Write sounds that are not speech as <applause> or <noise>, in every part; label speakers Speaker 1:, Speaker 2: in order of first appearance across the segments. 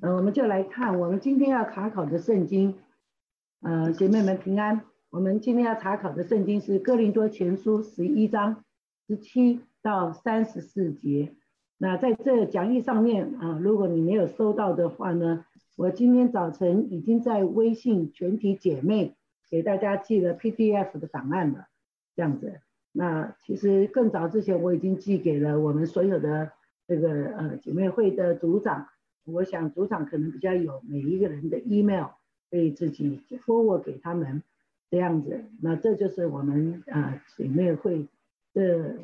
Speaker 1: 呃，我们就来看我们今天要查考的圣经。呃，姐妹们平安。我们今天要查考的圣经是《哥林多前书》十一章十七到三十四节。那在这讲义上面啊，如果你没有收到的话呢，我今天早晨已经在微信全体姐妹给大家寄了 PDF 的档案了。这样子。那其实更早之前我已经寄给了我们所有的这个呃姐妹会的组长。我想组长可能比较有每一个人的 email，可以自己 forward 给他们这样子。那这就是我们啊姐妹会这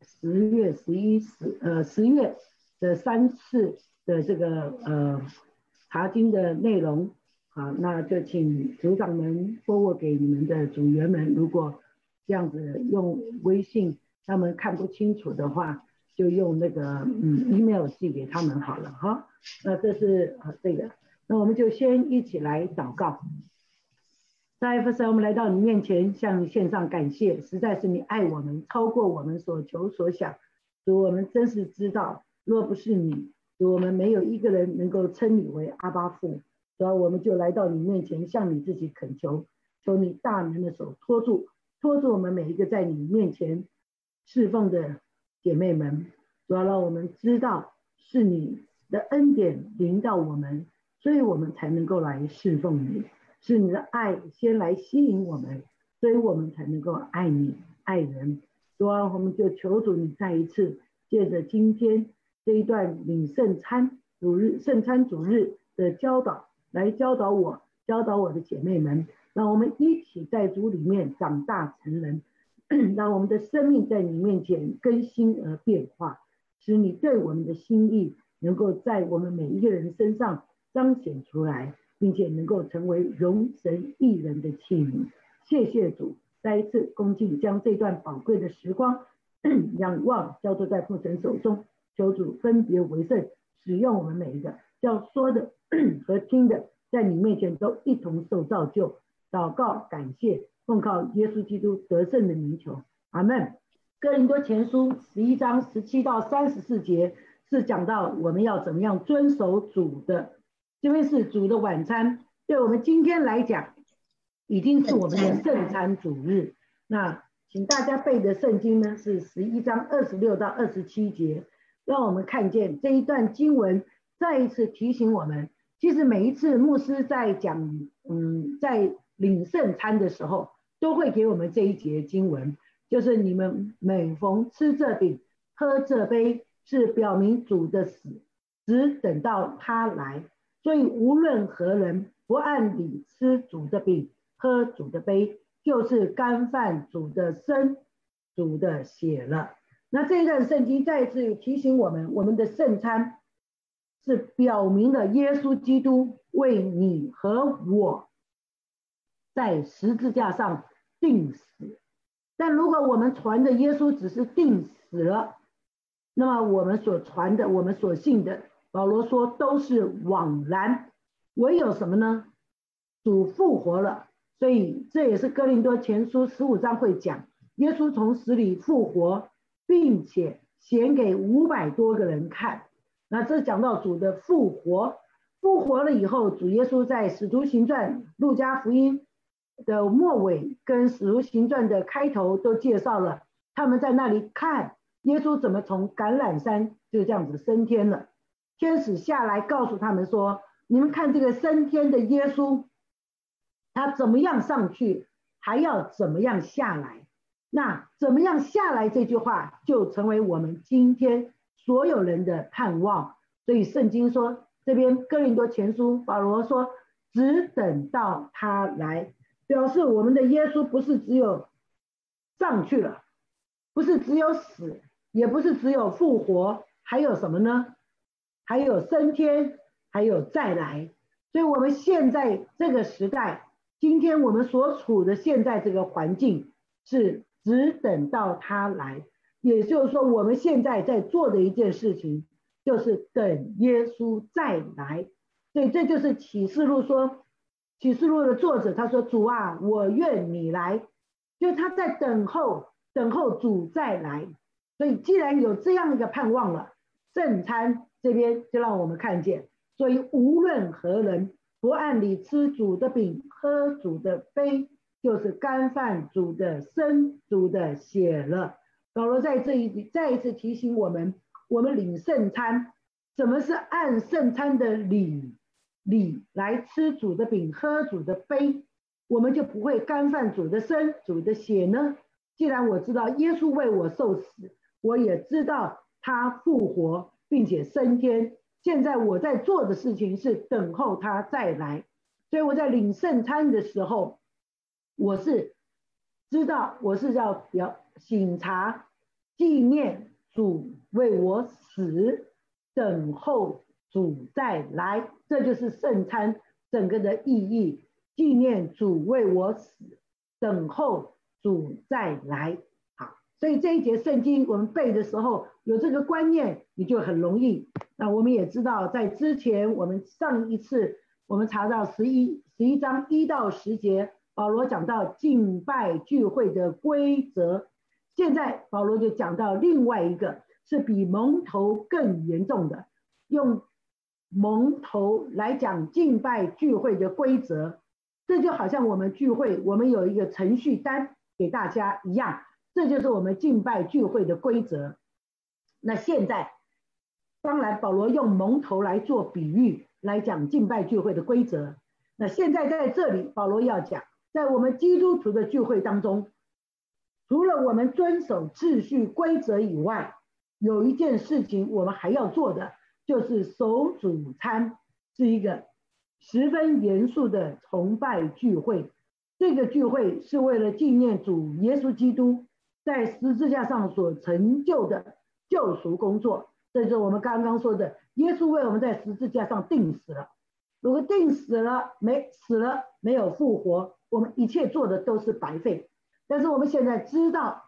Speaker 1: 十月、十一、十呃十月的三次的这个呃查经的内容。好，那就请组长们 forward 给你们的组员们。如果这样子用微信他们看不清楚的话，就用那个嗯 <laughs> email 寄给他们好了哈。那这是啊这个，那我们就先一起来祷告。在父神，我们来到你面前，向你献上感谢，实在是你爱我们，超过我们所求所想。主，我们真是知道，若不是你，主我们没有一个人能够称你为阿巴父。主要我们就来到你面前，向你自己恳求，求你大能的手托住，托住我们每一个在你面前侍奉的姐妹们。主要让我们知道是你。的恩典临到我们，所以我们才能够来侍奉你。是你的爱先来吸引我们，所以我们才能够爱你、爱人。主啊，我们就求主你再一次借着今天这一段领圣餐主日、圣餐主日的教导，来教导我、教导我的姐妹们，让我们一起在主里面长大成人，<clears throat> 让我们的生命在你面前更新而变化，使你对我们的心意。能够在我们每一个人身上彰显出来，并且能够成为容神一人的器皿。谢谢主，再一次恭敬将这段宝贵的时光 <clears throat> 仰望交托在父神手中，求主分别为圣，使用我们每一个要说的 <clears throat> 和听的，在你面前都一同受造就。祷告感谢，奉靠耶稣基督得胜的名求，阿门。哥林多前书十一章十七到三十四节。是讲到我们要怎么样遵守主的，这边是主的晚餐，对我们今天来讲，已经是我们的圣餐主日。那请大家背的圣经呢是十一章二十六到二十七节，让我们看见这一段经文，再一次提醒我们，其实每一次牧师在讲，嗯，在领圣餐的时候，都会给我们这一节经文，就是你们每逢吃这饼，喝这杯。是表明主的死，只等到他来。所以无论何人不按理吃主的饼、喝主的杯，就是干犯主的身、主的血了。那这一段圣经再次提醒我们，我们的圣餐是表明了耶稣基督为你和我在十字架上定死。但如果我们传的耶稣只是定死了，那么我们所传的，我们所信的，保罗说都是枉然。唯有什么呢？主复活了，所以这也是哥林多前书十五章会讲，耶稣从死里复活，并且显给五百多个人看。那这讲到主的复活，复活了以后，主耶稣在使徒行传、路加福音的末尾跟使徒行传的开头都介绍了，他们在那里看。耶稣怎么从橄榄山就这样子升天了？天使下来告诉他们说：“你们看这个升天的耶稣，他怎么样上去，还要怎么样下来？那怎么样下来这句话就成为我们今天所有人的盼望。所以圣经说，这边哥林多前书保罗说，只等到他来，表示我们的耶稣不是只有上去了，不是只有死。”也不是只有复活，还有什么呢？还有升天，还有再来。所以，我们现在这个时代，今天我们所处的现在这个环境，是只等到他来。也就是说，我们现在在做的一件事情，就是等耶稣再来。所以，这就是启示录说，启示录的作者他说：“主啊，我愿你来。”就他在等候，等候主再来。所以，既然有这样一个盼望了，圣餐这边就让我们看见，所以无论何人不按理吃主的饼、喝主的杯，就是干饭主的身、主的血了。保罗在这一再一次提醒我们：我们领圣餐，什么是按圣餐的礼你来吃主的饼、喝主的杯？我们就不会干饭主的身、主的血呢？既然我知道耶稣为我受死，我也知道他复活并且升天。现在我在做的事情是等候他再来，所以我在领圣餐的时候，我是知道我是要要醒察纪念主为我死，等候主再来，这就是圣餐整个的意义。纪念主为我死，等候主再来。好，所以这一节圣经我们背的时候有这个观念，你就很容易。那我们也知道，在之前我们上一次我们查到十一十一章一到十节，保罗讲到敬拜聚会的规则。现在保罗就讲到另外一个是比蒙头更严重的，用蒙头来讲敬拜聚会的规则。这就好像我们聚会，我们有一个程序单给大家一样，这就是我们敬拜聚会的规则。那现在，当然保罗用蒙头来做比喻，来讲敬拜聚会的规则。那现在在这里，保罗要讲，在我们基督徒的聚会当中，除了我们遵守秩序规则以外，有一件事情我们还要做的，就是守主餐，是一个。十分严肃的崇拜聚会，这个聚会是为了纪念主耶稣基督在十字架上所成就的救赎工作。这就是我们刚刚说的，耶稣为我们在十字架上定死了。如果定死了没死了没有复活，我们一切做的都是白费。但是我们现在知道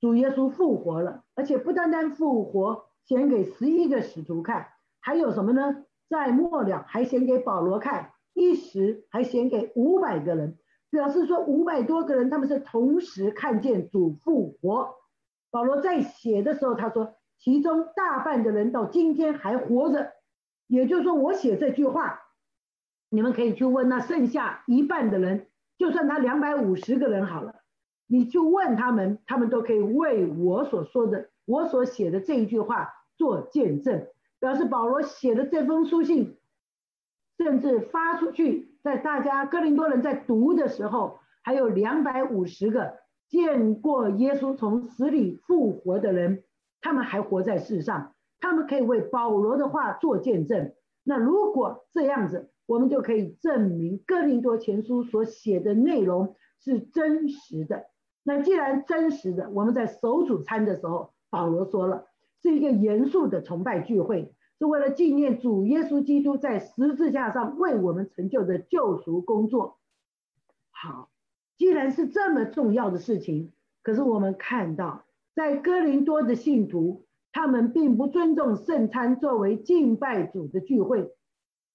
Speaker 1: 主耶稣复活了，而且不单单复活，显给十一个使徒看，还有什么呢？在末了还显给保罗看，一时还显给五百个人，表示说五百多个人他们是同时看见主复活。保罗在写的时候他说，其中大半的人到今天还活着，也就是说我写这句话，你们可以去问那剩下一半的人，就算他两百五十个人好了，你去问他们，他们都可以为我所说的我所写的这一句话做见证。表示保罗写的这封书信，甚至发出去，在大家哥林多人在读的时候，还有两百五十个见过耶稣从死里复活的人，他们还活在世上，他们可以为保罗的话做见证。那如果这样子，我们就可以证明哥林多前书所写的内容是真实的。那既然真实的，我们在守主餐的时候，保罗说了。是一个严肃的崇拜聚会，是为了纪念主耶稣基督在十字架上为我们成就的救赎工作。好，既然是这么重要的事情，可是我们看到，在哥林多的信徒，他们并不尊重圣餐作为敬拜主的聚会，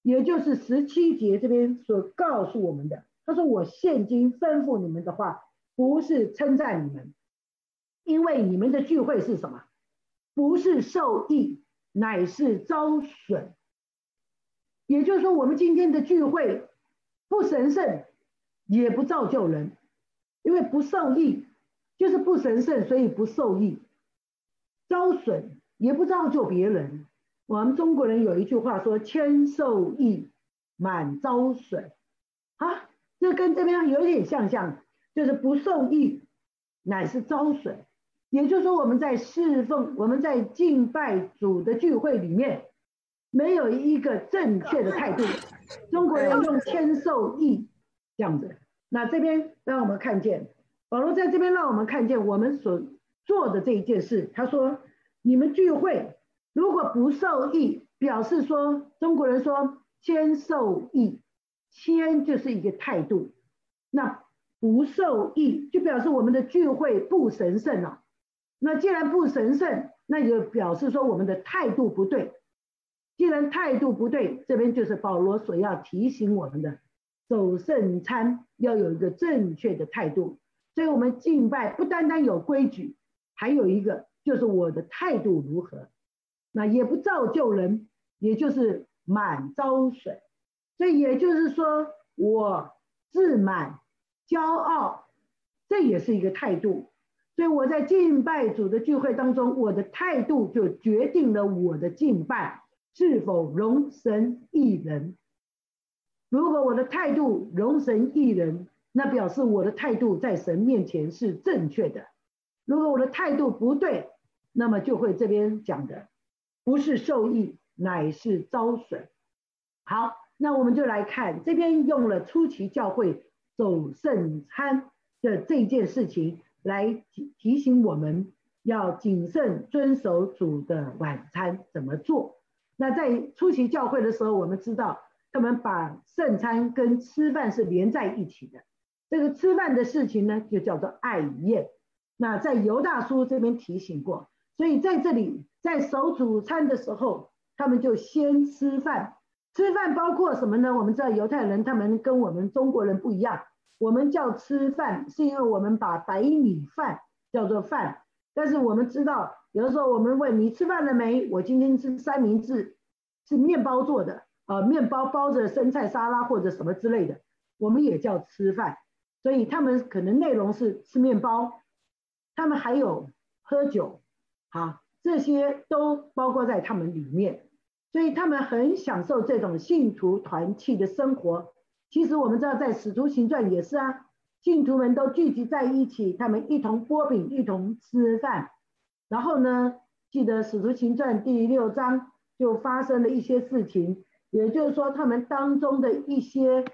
Speaker 1: 也就是十七节这边所告诉我们的。他说：“我现今吩咐你们的话，不是称赞你们，因为你们的聚会是什么？”不是受益，乃是遭损。也就是说，我们今天的聚会不神圣，也不造就人，因为不受益就是不神圣，所以不受益。遭损也不造就别人。我们中国人有一句话说：“千受益，满遭损。”啊，这跟这边有点像像，就是不受益，乃是遭损。也就是说，我们在侍奉、我们在敬拜主的聚会里面，没有一个正确的态度。中国人用谦受益这样子。那这边让我们看见，保罗在这边让我们看见我们所做的这一件事。他说：“你们聚会如果不受益，表示说中国人说谦受益，谦就是一个态度。那不受益就表示我们的聚会不神圣了。”那既然不神圣，那就表示说我们的态度不对。既然态度不对，这边就是保罗所要提醒我们的：走圣餐要有一个正确的态度。所以，我们敬拜不单单有规矩，还有一个就是我的态度如何。那也不造就人，也就是满招损。所以也就是说，我自满、骄傲，这也是一个态度。所以我在敬拜主的聚会当中，我的态度就决定了我的敬拜是否容神一人。如果我的态度容神一人，那表示我的态度在神面前是正确的。如果我的态度不对，那么就会这边讲的不是受益，乃是遭损。好，那我们就来看这边用了初期教会走圣餐的这件事情来提提醒我们要谨慎遵守主的晚餐怎么做。那在出席教会的时候，我们知道。他们把圣餐跟吃饭是连在一起的，这个吃饭的事情呢，就叫做爱宴。那在犹大叔这边提醒过，所以在这里在守主餐的时候，他们就先吃饭。吃饭包括什么呢？我们知道犹太人他们跟我们中国人不一样，我们叫吃饭是因为我们把白米饭叫做饭，但是我们知道有的时候我们问你吃饭了没？我今天吃三明治，是面包做的。呃，面包包着生菜沙拉或者什么之类的，我们也叫吃饭。所以他们可能内容是吃面包，他们还有喝酒，啊，这些都包括在他们里面。所以他们很享受这种信徒团契的生活。其实我们知道，在使徒行传也是啊，信徒们都聚集在一起，他们一同剥饼，一同吃饭。然后呢，记得使徒行传第六章就发生了一些事情。也就是说，他们当中的一些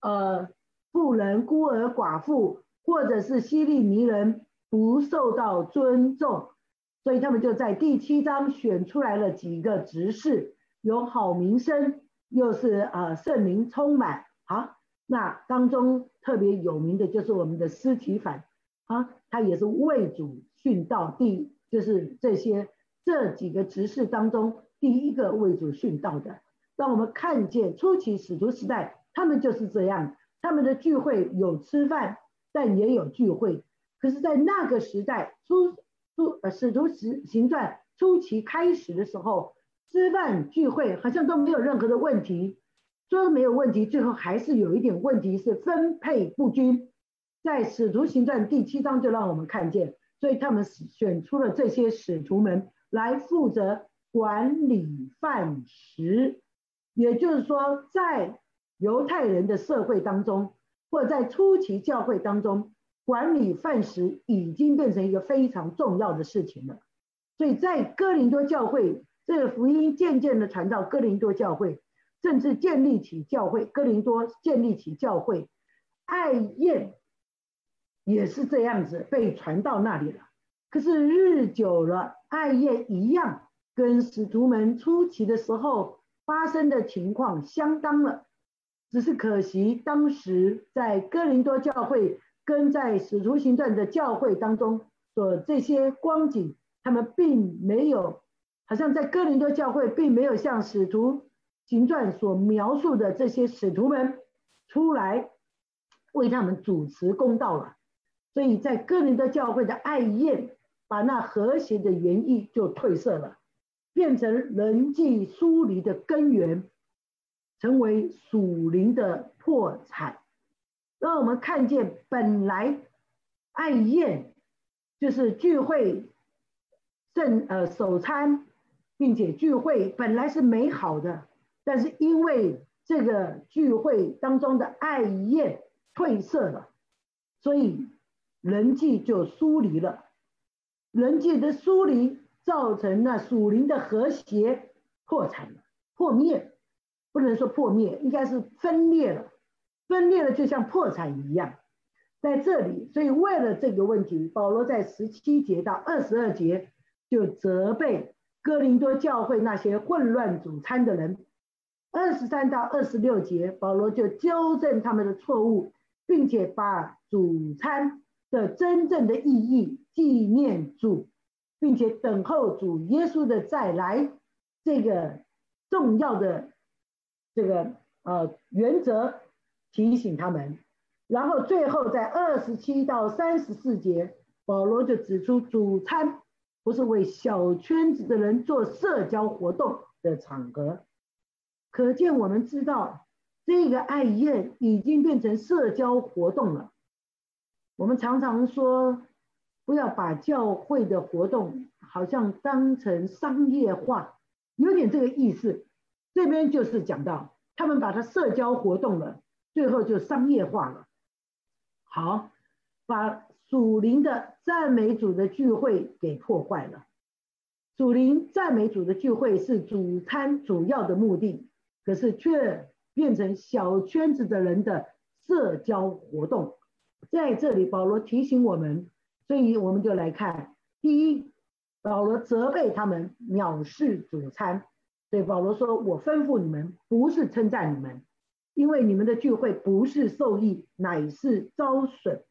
Speaker 1: 呃富人、孤儿、寡妇，或者是希利尼人不受到尊重，所以他们就在第七章选出来了几个执事，有好名声，又是呃圣灵充满。好，那当中特别有名的就是我们的司提反啊，他也是为主殉道，第就是这些这几个执事当中。第一个为主殉道的，让我们看见初期使徒时代，他们就是这样，他们的聚会有吃饭，但也有聚会。可是，在那个时代，初初呃使徒行行传初期开始的时候，吃饭聚会好像都没有任何的问题，说没有问题，最后还是有一点问题，是分配不均。在使徒行传第七章就让我们看见，所以他们选出了这些使徒们来负责。管理饭食，也就是说，在犹太人的社会当中，或在初期教会当中，管理饭食已经变成一个非常重要的事情了。所以在哥林多教会，这个福音渐渐的传到哥林多教会，甚至建立起教会，哥林多建立起教会，爱宴也是这样子被传到那里了。可是日久了，爱宴一样。跟使徒们初期的时候发生的情况相当了，只是可惜当时在哥林多教会跟在使徒行传的教会当中所这些光景，他们并没有，好像在哥林多教会并没有像使徒行传所描述的这些使徒们出来为他们主持公道了，所以在哥林多教会的爱宴把那和谐的原意就褪色了。变成人际疏离的根源，成为属灵的破产，让我们看见本来爱宴就是聚会正呃首餐，并且聚会本来是美好的，但是因为这个聚会当中的爱宴褪色了，所以人际就疏离了，人际的疏离。造成了属灵的和谐破产了，破灭，不能说破灭，应该是分裂了，分裂了就像破产一样，在这里，所以为了这个问题，保罗在十七节到二十二节就责备哥林多教会那些混乱主餐的人，二十三到二十六节，保罗就纠正他们的错误，并且把主餐的真正的意义纪念主。并且等候主耶稣的再来，这个重要的这个呃原则提醒他们，然后最后在二十七到三十四节，保罗就指出主餐不是为小圈子的人做社交活动的场合，可见我们知道这个爱宴已经变成社交活动了。我们常常说，不要把教会的活动好像当成商业化，有点这个意思。这边就是讲到他们把它社交活动了，最后就商业化了。好，把主灵的赞美主的聚会给破坏了。主灵赞美主的聚会是主餐主要的目的，可是却变成小圈子的人的社交活动。在这里，保罗提醒我们，所以我们就来看：第一，保罗责备他们藐视主餐。对保罗说：“我吩咐你们，不是称赞你们，因为你们的聚会不是受益，乃是遭损。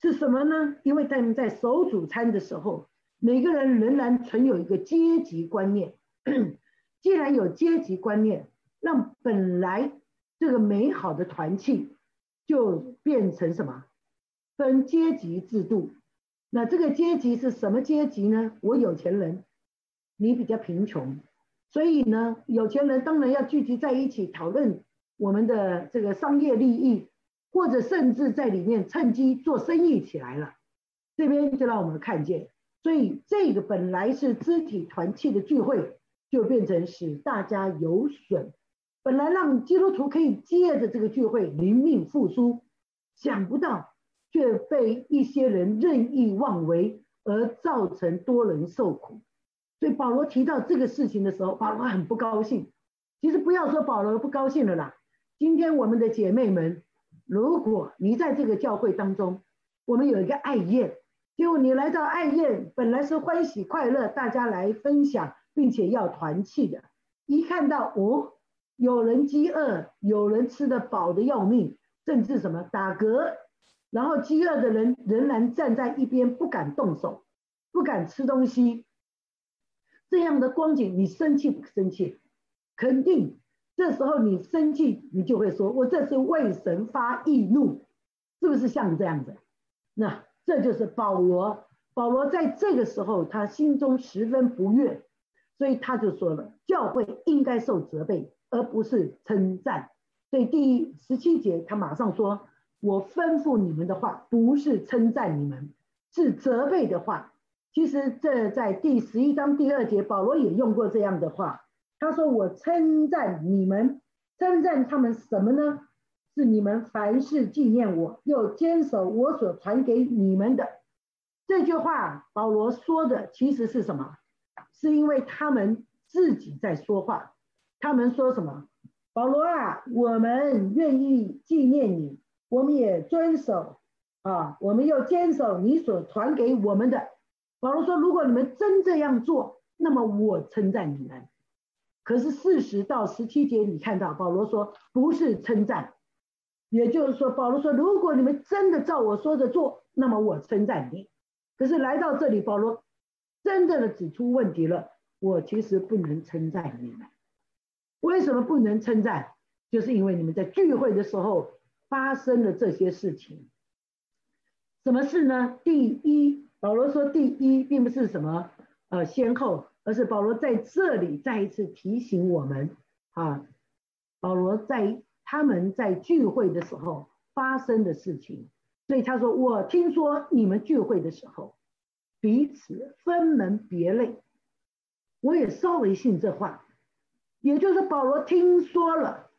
Speaker 1: 是什么呢？因为他们在守主餐的时候。”每个人仍然存有一个阶级观念，<clears throat> 既然有阶级观念，让本来这个美好的团契就变成什么？分阶级制度。那这个阶级是什么阶级呢？我有钱人，你比较贫穷，所以呢，有钱人当然要聚集在一起讨论我们的这个商业利益，或者甚至在里面趁机做生意起来了。这边就让我们看见。所以这个本来是肢体团契的聚会，就变成使大家有损。本来让基督徒可以借着这个聚会灵命复苏，想不到却被一些人任意妄为而造成多人受苦。所以保罗提到这个事情的时候，保罗很不高兴。其实不要说保罗不高兴了啦，今天我们的姐妹们，如果你在这个教会当中，我们有一个爱宴。就你来到爱宴，本来是欢喜快乐，大家来分享，并且要团契的。一看到哦，有人饥饿，有人吃得饱的要命，甚至什么打嗝，然后饥饿的人仍然站在一边不敢动手，不敢吃东西。这样的光景，你生气不生气？肯定。这时候你生气，你就会说：“我这是为神发易怒，是不是像这样子？”那。这就是保罗。保罗在这个时候，他心中十分不悦，所以他就说了：教会应该受责备，而不是称赞。所以第十七节，他马上说：“我吩咐你们的话，不是称赞你们，是责备的话。”其实这在第十一章第二节，保罗也用过这样的话。他说：“我称赞你们，称赞他们什么呢？”是你们凡事纪念我，又坚守我所传给你们的这句话。保罗说的其实是什么？是因为他们自己在说话。他们说什么？保罗啊，我们愿意纪念你，我们也遵守啊，我们又坚守你所传给我们的。保罗说，如果你们真这样做，那么我称赞你们。可是四十到十七节，你看到保罗说，不是称赞。也就是说，保罗说：“如果你们真的照我说的做，那么我称赞你。可是来到这里，保罗真正的指出问题了。我其实不能称赞你们。为什么不能称赞？就是因为你们在聚会的时候发生了这些事情。什么事呢？第一，保罗说第一，并不是什么呃先后，而是保罗在这里再一次提醒我们啊，保罗在。”他们在聚会的时候发生的事情，所以他说：“我听说你们聚会的时候彼此分门别类，我也稍微信这话。也就是保罗听说了，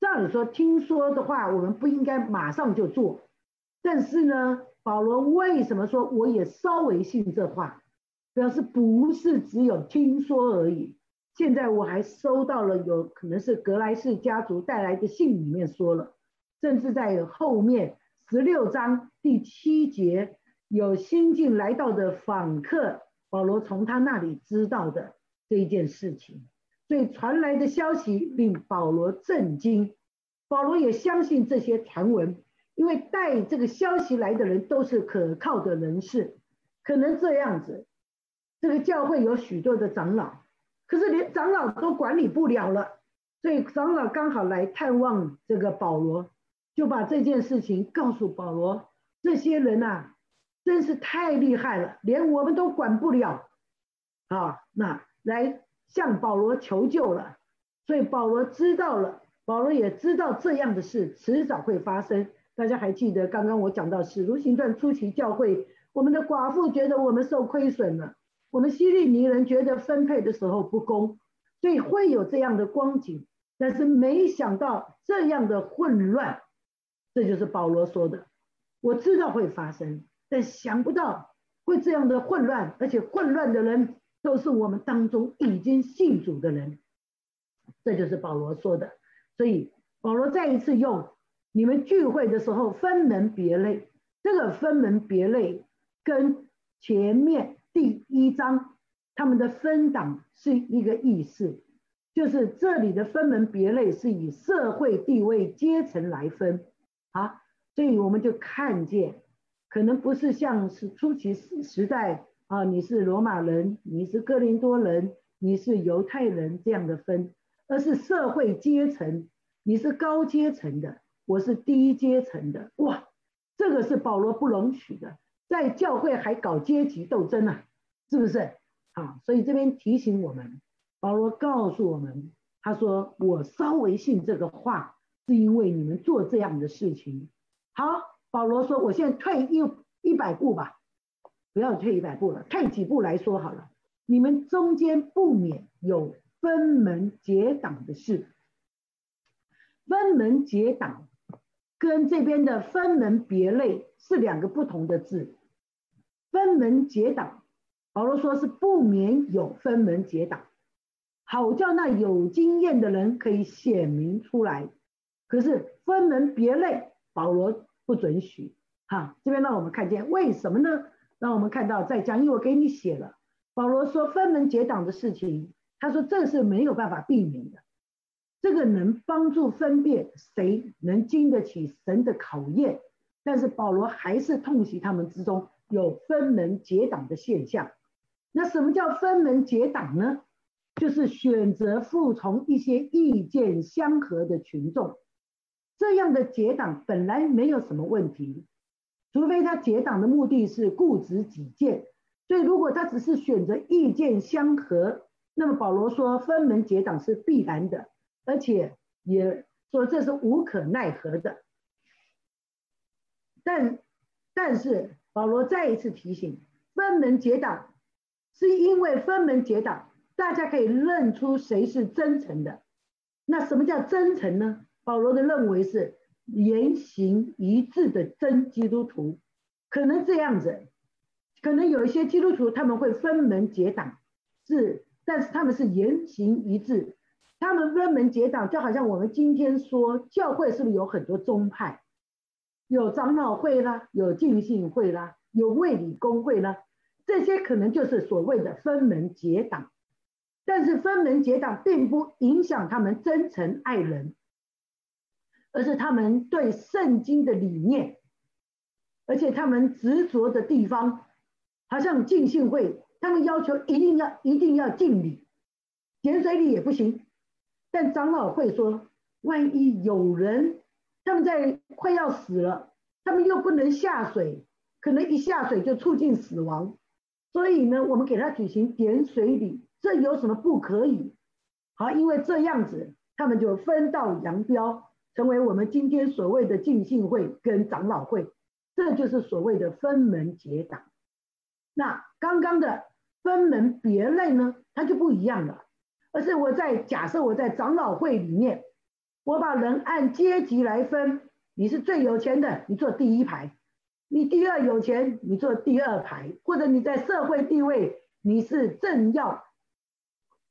Speaker 1: 照理说听说的话，我们不应该马上就做。但是呢，保罗为什么说我也稍微信这话？表示不是只有听说而已。”现在我还收到了有可能是格莱士家族带来的信，里面说了，甚至在后面十六章第七节有新近来到的访客，保罗从他那里知道的这一件事情，所以传来的消息令保罗震惊。保罗也相信这些传闻，因为带这个消息来的人都是可靠的人士，可能这样子，这个教会有许多的长老。可是连长老都管理不了了，所以长老刚好来探望这个保罗，就把这件事情告诉保罗。这些人呐，真是太厉害了，连我们都管不了啊！那来向保罗求救了。所以保罗知道了，保罗也知道这样的事迟早会发生。大家还记得刚刚我讲到《使徒行传》初期教会，我们的寡妇觉得我们受亏损了，我们希利尼人觉得分配的时候不公，所以会有这样的光景。但是没想到这样的混乱，这就是保罗说的。我知道会发生，但想不到会这样的混乱，而且混乱的人都是我们当中已经信主的人。这就是保罗说的。所以保罗再一次用你们聚会的时候分门别类，这个分门别类跟前面第一章他们的分党是一个意思。就是这里的分门别类是以社会地位阶层来分啊，所以我们就看见，可能不是像是初期时时代啊，你是罗马人，你是哥林多人，你是犹太人这样的分，而是社会阶层，你是高阶层的，我是低阶层的，哇，这个是保罗不容许的，在教会还搞阶级斗争啊，是不是？啊，所以这边提醒我们。保罗告诉我们，他说：“我稍微信这个话，是因为你们做这样的事情。”好，保罗说：“我现在退一一百步吧，不要退一百步了，退几步来说好了。你们中间不免有分门结党的事。分门结党跟这边的分门别类是两个不同的字。分门结党，保罗说是不免有分门结党。”好叫那有经验的人可以显明出来，可是分门别类，保罗不准许。哈，这边让我们看见为什么呢？让我们看到在讲，因为我给你写了，保罗说分门结党的事情，他说这是没有办法避免的，这个能帮助分辨谁能经得起神的考验，但是保罗还是痛惜他们之中有分门结党的现象。那什么叫分门结党呢？就是选择服从一些意见相合的群众，这样的结党本来没有什么问题，除非他结党的目的是固执己见。所以如果他只是选择意见相合，那么保罗说分门结党是必然的，而且也说这是无可奈何的。但但是保罗再一次提醒，分门结党是因为分门结党。大家可以认出谁是真诚的。那什么叫真诚呢？保罗的认为是言行一致的真基督徒。可能这样子，可能有一些基督徒他们会分门结党，是，但是他们是言行一致。他们分门结党，就好像我们今天说教会是不是有很多宗派？有长老会啦，有敬信会啦，有卫理公会啦，这些可能就是所谓的分门结党。但是分门结党并不影响他们真诚爱人，而是他们对圣经的理念，而且他们执着的地方，好像敬信会，他们要求一定要一定要敬礼，点水礼也不行。但长老会说，万一有人他们在快要死了，他们又不能下水，可能一下水就促进死亡，所以呢，我们给他举行点水礼。这有什么不可以？好，因为这样子，他们就分道扬镳，成为我们今天所谓的敬信会跟长老会，这就是所谓的分门结党。那刚刚的分门别类呢，它就不一样了，而是我在假设我在长老会里面，我把人按阶级来分，你是最有钱的，你坐第一排；你第二有钱，你坐第二排；或者你在社会地位，你是政要。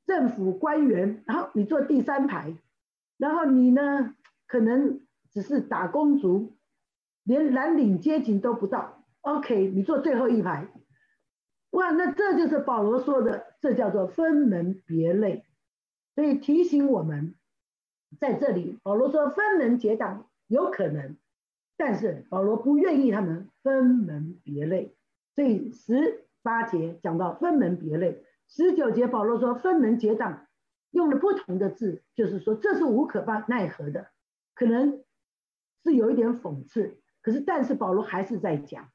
Speaker 1: 政府官员，然后你坐第三排，然后你呢，可能只是打工族，连蓝领阶级都不到。OK，你坐最后一排。哇，那这就是保罗说的，这叫做分门别类。所以提醒我们，在这里，保罗说分门结党有可能，但是保罗不愿意他们分门别类。所以十八节讲到分门别类。十九节，保罗说分门结党，用了不同的字，就是说这是无可奈何的，可能是有一点讽刺，可是但是保罗还是在讲，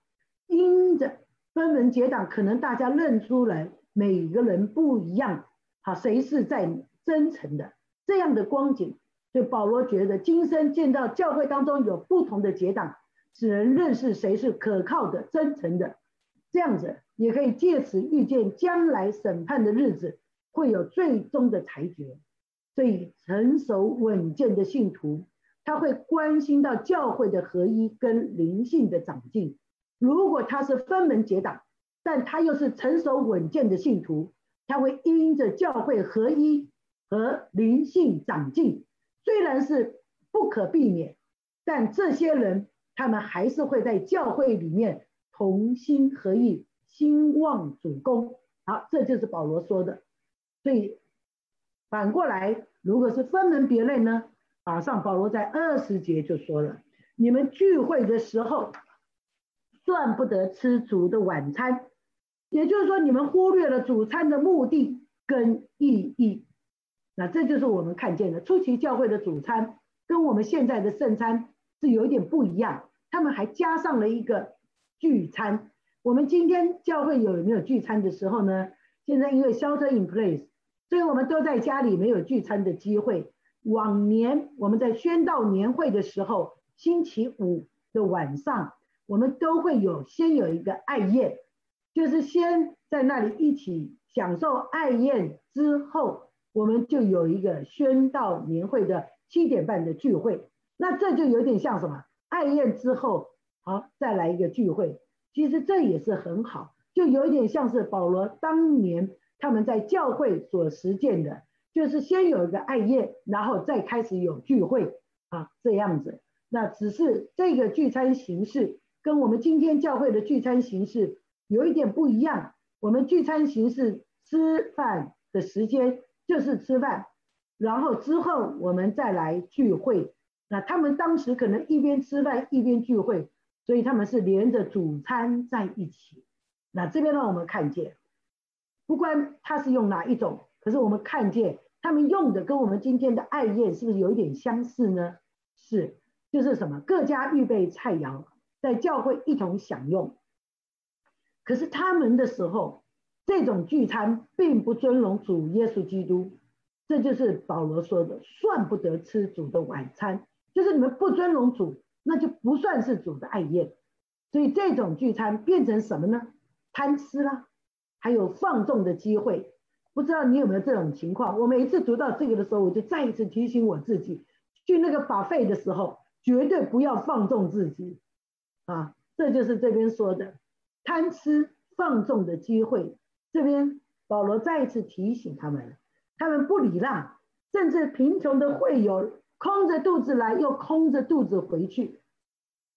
Speaker 1: 因着分门结党，可能大家认出来每个人不一样，好，谁是在真诚的，这样的光景，所以保罗觉得今生见到教会当中有不同的结党，只能认识谁是可靠的、真诚的，这样子也可以借此预见将来审判的日子会有最终的裁决。所以成熟稳健的信徒，他会关心到教会的合一跟灵性的长进。如果他是分门结党，但他又是成熟稳健的信徒，他会因着教会合一和灵性长进。虽然是不可避免，但这些人他们还是会在教会里面同心合意，兴旺主公。好，这就是保罗说的。所以。反过来，如果是分门别类呢？马上保罗在二十节就说了：你们聚会的时候，算不得吃主的晚餐，也就是说，你们忽略了主餐的目的跟意义。那这就是我们看见的初期教会的主餐，跟我们现在的圣餐是有一点不一样。他们还加上了一个聚餐。我们今天教会有没有聚餐的时候呢？现在因为 shelter in place。所以我们都在家里没有聚餐的机会。往年我们在宣道年会的时候，星期五的晚上，我们都会有先有一个爱宴，就是先在那里一起享受爱宴之后，我们就有一个宣道年会的七点半的聚会。那这就有点像什么？爱宴之后，好再来一个聚会。其实这也是很好，就有点像是保罗当年。他们在教会所实践的，就是先有一个爱宴，然后再开始有聚会啊，这样子。那只是这个聚餐形式跟我们今天教会的聚餐形式有一点不一样。我们聚餐形式吃饭的时间就是吃饭，然后之后我们再来聚会。那他们当时可能一边吃饭一边聚会，所以他们是连着主餐在一起。那这边让我们看见。不管他是用哪一种，可是我们看见他们用的跟我们今天的爱宴是不是有一点相似呢？是，就是什么各家预备菜肴，在教会一同享用。可是他们的时候，这种聚餐并不尊荣主耶稣基督，这就是保罗说的，算不得吃主的晚餐，就是你们不尊荣主，那就不算是主的爱宴。所以这种聚餐变成什么呢？贪吃啦。还有放纵的机会，不知道你有没有这种情况？我每一次读到这个的时候，我就再一次提醒我自己，去那个把费的时候，绝对不要放纵自己啊！这就是这边说的贪吃放纵的机会。这边保罗再一次提醒他们，他们不礼让，甚至贫穷的会有空着肚子来，又空着肚子回去。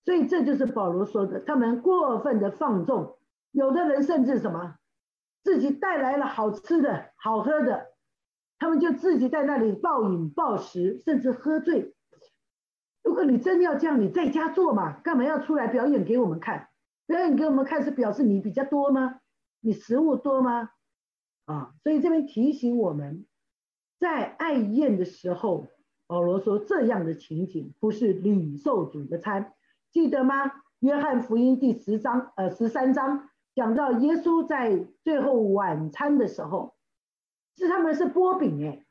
Speaker 1: 所以这就是保罗说的，他们过分的放纵，有的人甚至什么？自己带来了好吃的好喝的，他们就自己在那里暴饮暴食，甚至喝醉。如果你真要这样，你在家做嘛，干嘛要出来表演给我们看？表演给我们看是表示你比较多吗？你食物多吗？啊，所以这边提醒我们，在爱宴的时候，保罗说这样的情景不是领受主的餐，记得吗？约翰福音第十章，呃，十三章。讲到耶稣在最后晚餐的时候，是他们是波饼哎，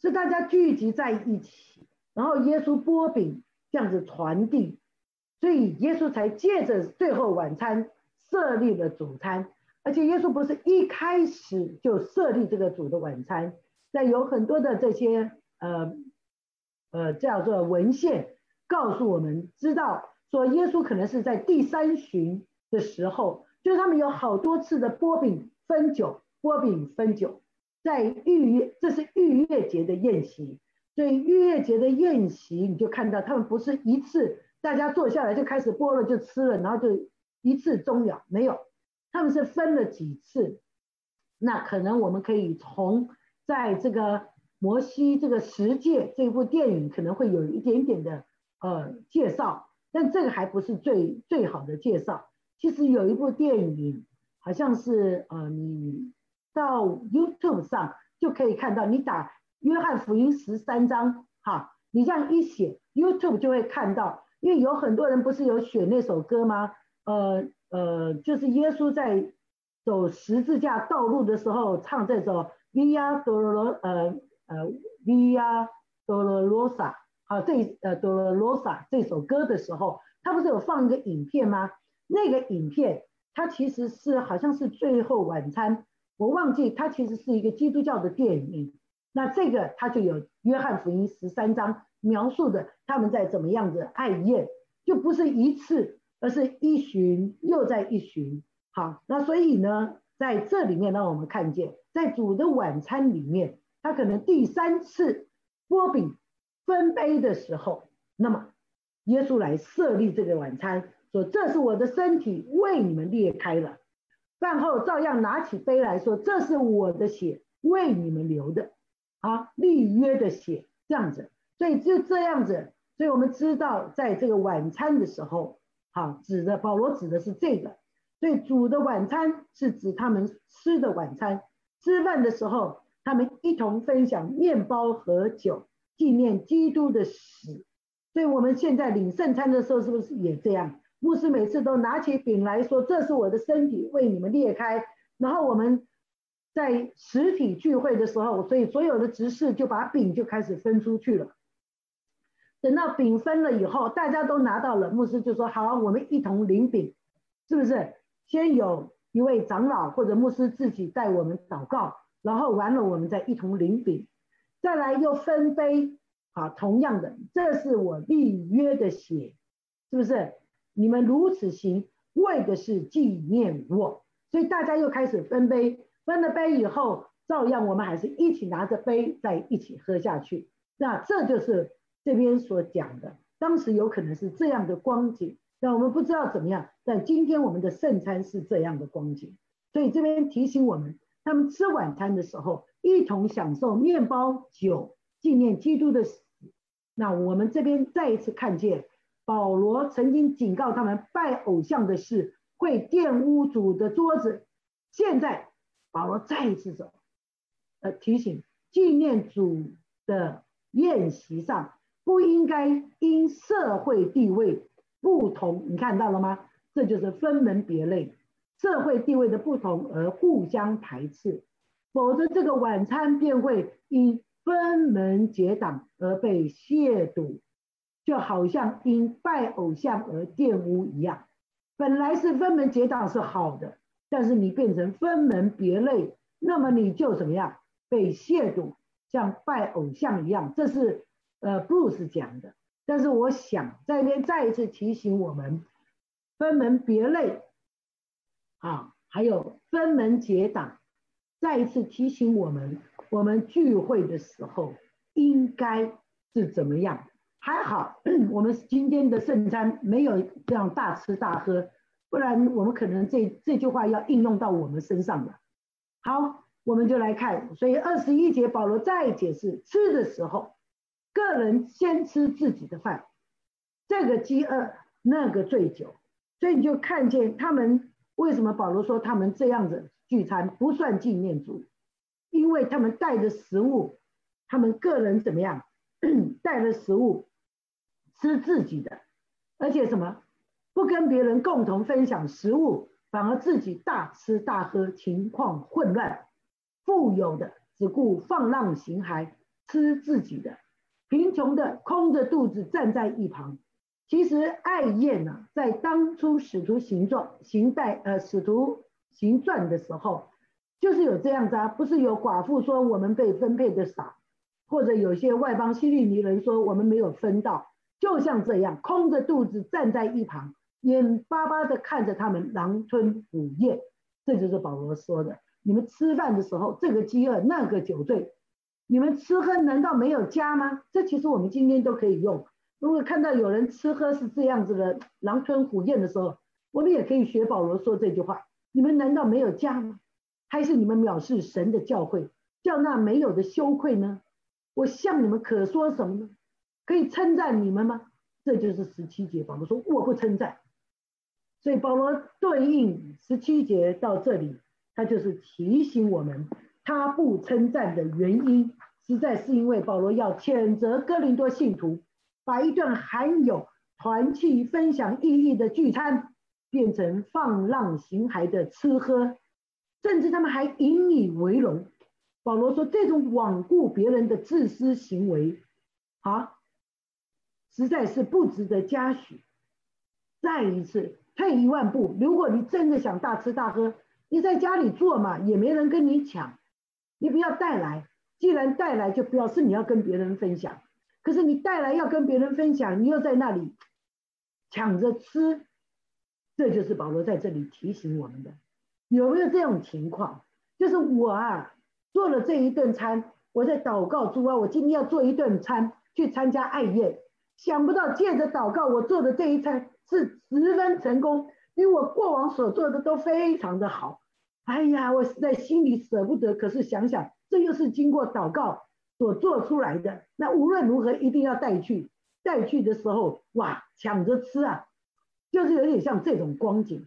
Speaker 1: 是大家聚集在一起，然后耶稣波饼这样子传递，所以耶稣才借着最后晚餐设立了主餐，而且耶稣不是一开始就设立这个主的晚餐，在有很多的这些呃呃叫做文献告诉我们知道说耶稣可能是在第三旬的时候。就是他们有好多次的波饼分酒，波饼分酒，在逾越，这是逾越节的宴席。所以逾越节的宴席，你就看到他们不是一次大家坐下来就开始剥了就吃了，然后就一次终了，没有，他们是分了几次。那可能我们可以从在这个摩西这个十诫这部电影可能会有一点点的呃介绍，但这个还不是最最好的介绍。其实有一部电影，好像是呃，你到 YouTube 上就可以看到，你打约翰福音十三章，哈，你这样一写，YouTube 就会看到，因为有很多人不是有选那首歌吗？呃呃，就是耶稣在走十字架道路的时候唱这首 Via Dolor 呃呃 Via Dolorosa，好，这呃 Dolorosa 这首歌的时候，他不是有放一个影片吗？那个影片它其实是好像是最后晚餐，我忘记它其实是一个基督教的电影。那这个它就有约翰福音十三章描述的他们在怎么样的爱宴，就不是一次，而是一巡又在一巡。好，那所以呢，在这里面让我们看见，在主的晚餐里面，他可能第三次波饼分杯的时候，那么耶稣来设立这个晚餐，说这是我的身体为你们裂开了，饭后照样拿起杯来说，这是我的血为你们流的。啊，立约的血这样子，所以就这样子，所以我们知道，在这个晚餐的时候，好指的保罗指的是这个，所以主的晚餐是指他们吃的晚餐，吃饭的时候，他们一同分享面包和酒，纪念基督的死。所以我们现在领圣餐的时候，是不是也这样？牧师每次都拿起饼来说：“这是我的身体，为你们裂开。”然后我们。在实体聚会的时候，所以所有的执事就把饼就开始分出去了。等到饼分了以后，大家都拿到了，牧师就说：“好，我们一同领饼，是不是？先有一位长老或者牧师自己带我们祷告，然后完了我们再一同领饼，再来又分杯。好，同样的，这是我立约的血，是不是？你们如此行，为的是纪念我。所以大家又开始分杯。”分了杯以后，照样我们还是一起拿着杯在一起喝下去。那这就是这边所讲的，当时有可能是这样的光景，但我们不知道怎么样。但今天我们的圣餐是这样的光景，所以这边提醒我们，他们吃晚餐的时候一同享受面包酒，纪念基督的死。那我们这边再一次看见，保罗曾经警告他们拜偶像的事会玷污主的桌子，现在。保罗再一次走，呃，提醒纪念主的宴席上不应该因社会地位不同，你看到了吗？这就是分门别类，社会地位的不同而互相排斥，否则这个晚餐便会因分门结党而被亵渎，就好像因拜偶像而玷污一样。本来是分门结党是好的。但是你变成分门别类，那么你就怎么样被亵渎，像拜偶像一样。这是呃 Bruce 讲的。但是我想在这边再一次提醒我们，分门别类啊，还有分门结党，再一次提醒我们，我们聚会的时候应该是怎么样？还好 <clears throat> 我们今天的圣餐没有这样大吃大喝。不然我们可能这这句话要应用到我们身上了。好，我们就来看，所以二十一节保罗再解释，吃的时候，个人先吃自己的饭，这个饥饿，那个醉酒，所以你就看见他们为什么保罗说他们这样子聚餐不算纪念主，因为他们带着食物，他们个人怎么样，<coughs> 带着食物吃自己的，而且什么？不跟别人共同分享食物，反而自己大吃大喝，情况混乱。富有的只顾放浪形骸，吃自己的；贫穷的空着肚子站在一旁。其实爱宴呢，在当初使徒行状行代呃使徒行传的时候，就是有这样子啊，不是有寡妇说我们被分配的少，或者有些外邦希利尼人说我们没有分到，就像这样空着肚子站在一旁。眼巴巴的看着他们狼吞虎咽，这就是保罗说的。你们吃饭的时候，这个饥饿，那个酒醉，你们吃喝难道没有家吗？这其实我们今天都可以用。如果看到有人吃喝是这样子的狼吞虎咽的时候，我们也可以学保罗说这句话：你们难道没有家吗？还是你们藐视神的教诲，叫那没有的羞愧呢？我向你们可说什么呢？可以称赞你们吗？这就是十七节，保罗说我不称赞。所以保罗对应十七节到这里，他就是提醒我们，他不称赞的原因，实在是因为保罗要谴责哥林多信徒，把一顿含有团契分享意义的聚餐，变成放浪形骸的吃喝，甚至他们还引以为荣。保罗说这种罔顾别人的自私行为，啊，实在是不值得嘉许。再一次退一万步，如果你真的想大吃大喝，你在家里做嘛，也没人跟你抢，你不要带来。既然带来，就表示你要跟别人分享。可是你带来要跟别人分享，你又在那里抢着吃，这就是保罗在这里提醒我们的。有没有这种情况？就是我啊，做了这一顿餐，我在祷告主啊，我今天要做一顿餐去参加爱宴，想不到借着祷告，我做的这一餐是十分成功，比我过往所做的都非常的好。哎呀，我实在心里舍不得，可是想想。这又是经过祷告所做出来的，那无论如何一定要带去。带去的时候，哇，抢着吃啊，就是有点像这种光景。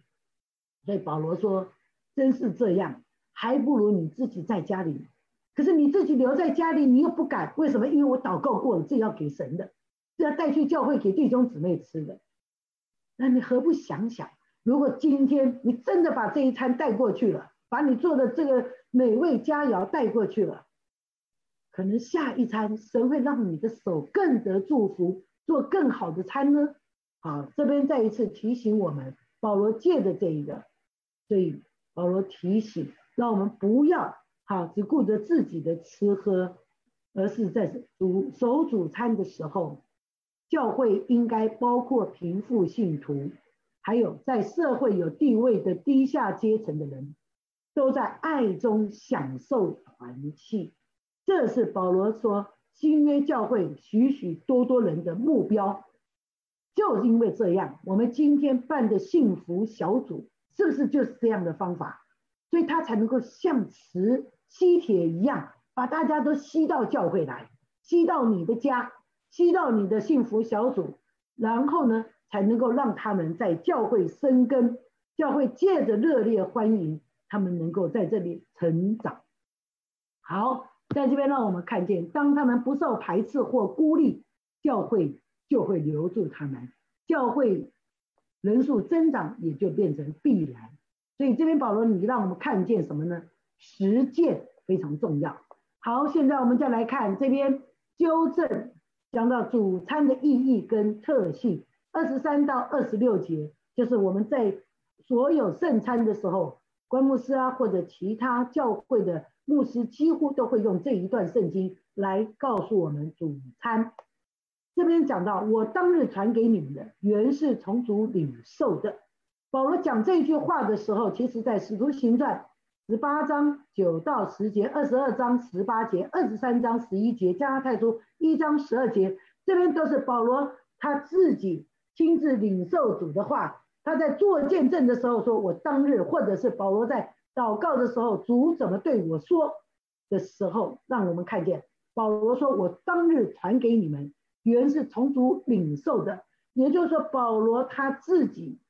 Speaker 1: 所以保罗说：“真是这样，还不如你自己在家里。可是你自己留在家里，你又不敢，为什么？因为我祷告过了，这要给神的，这要带去教会给弟兄姊妹吃的。那你何不想想，如果今天你真的把这一餐带过去了？”把你做的这个美味佳肴带过去了，可能下一餐神会让你的手更得祝福，做更好的餐呢。好，这边再一次提醒我们，保罗借的这一个，所以保罗提醒，让我们不要好只顾着自己的吃喝，而是在主手主餐的时候，教会应该包括贫富信徒，还有在社会有地位的低下阶层的人。都在爱中享受团契，这是保罗说新约教会许许多多人的目标。就是因为这样，我们今天办的幸福小组，是不是就是这样的方法？所以他才能够像磁吸铁一样，把大家都吸到教会来，吸到你的家，吸到你的幸福小组，然后呢，才能够让他们在教会生根，教会借着热烈欢迎。他们能够在这里成长。好，在这边让我们看见，当他们不受排斥或孤立，教会就会留住他们，教会人数增长也就变成必然。所以这边保罗，你让我们看见什么呢？实践非常重要。好，现在我们再来看这边纠正，讲到主餐的意义跟特性，二十三到二十六节，就是我们在所有圣餐的时候。关牧师啊，或者其他教会的牧师，几乎都会用这一段圣经来告诉我们主餐。这边讲到，我当日传给你们的，原是从主领受的。保罗讲这句话的时候，其实在使徒行传十八章九到十节，二十二章十八节，二十三章十一节，加太书一章十二节，这边都是保罗他自己亲自领受主的话。他在做见证的时候说：“我当日，或者是保罗在祷告的时候，主怎么对我说的时候，让我们看见保罗说：‘我当日传给你们，原是从主领受的。’也就是说，保罗他自己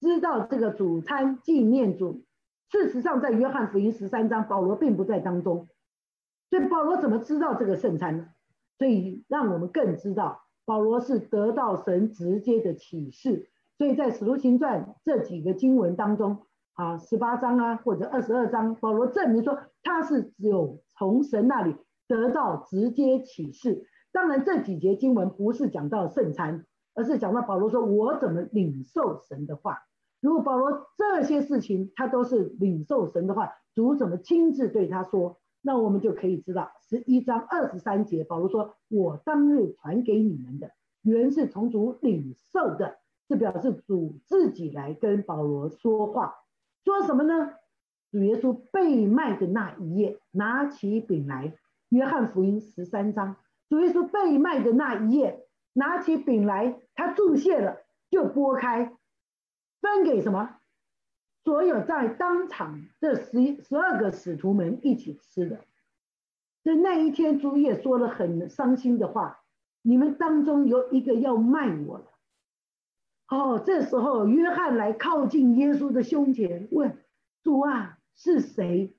Speaker 1: 知道这个主餐纪念主。事实上，在约翰福音十三章，保罗并不在当中。所以保罗怎么知道这个圣餐呢？所以让我们更知道，保罗是得到神直接的启示。”所以在使徒行传这几个经文当中，啊，十八章啊，或者二十二章，保罗证明说他是只有从神那里得到直接启示。当然，这几节经文不是讲到圣餐，而是讲到保罗说我怎么领受神的话。如果保罗这些事情他都是领受神的话，主怎么亲自对他说，那我们就可以知道十一章二十三节，保罗说我当日传给你们的，原是从主领受的。是表示主自己来跟保罗说话，说什么呢？主耶稣被卖的那一夜，拿起饼来。约翰福音十三章，主耶稣被卖的那一夜，拿起饼来，他注谢了，就拨开，分给什么？所有在当场这十十二个使徒们一起吃的。在那一天，主也说了很伤心的话：你们当中有一个要卖我了。哦，这时候约翰来靠近耶稣的胸前，问主啊是谁？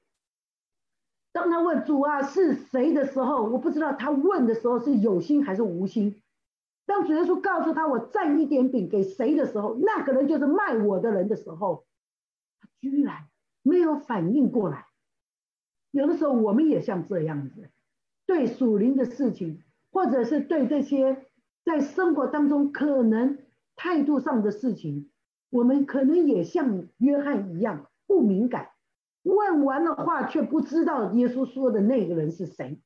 Speaker 1: 当他问主啊是谁的时候，我不知道他问的时候是有心还是无心。当主耶稣告诉他我蘸一点饼给谁的时候，那个人就是卖我的人的时候，他居然没有反应过来，有的时候我们也像这样子，对属灵的事情，或者是对这些在生活当中可能态度上的事情，我们可能也像约翰一样不敏感，问完了话却不知道耶稣说的那个人是谁，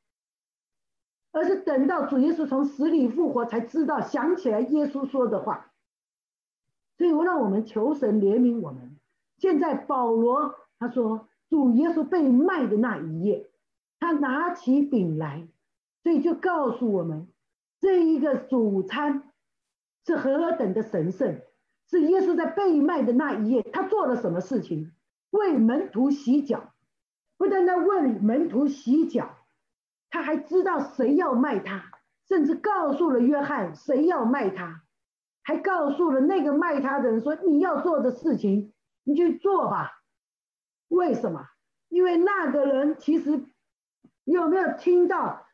Speaker 1: 而是等到主耶稣从死里复活才知道想起来耶稣说的话。所以，我让我们求神怜悯我们。现在保罗他说。主耶稣被卖的那一夜，他拿起饼来，所以就告诉我们，这一个主餐是何等的神圣。是耶稣在被卖的那一夜，他做了什么事情？为门徒洗脚，不但在为门徒洗脚，他还知道谁要卖他，甚至告诉了约翰谁要卖他，还告诉了那个卖他的人说：“你要做的事情，你去做吧。”为什么？因为那个人其实有没有听到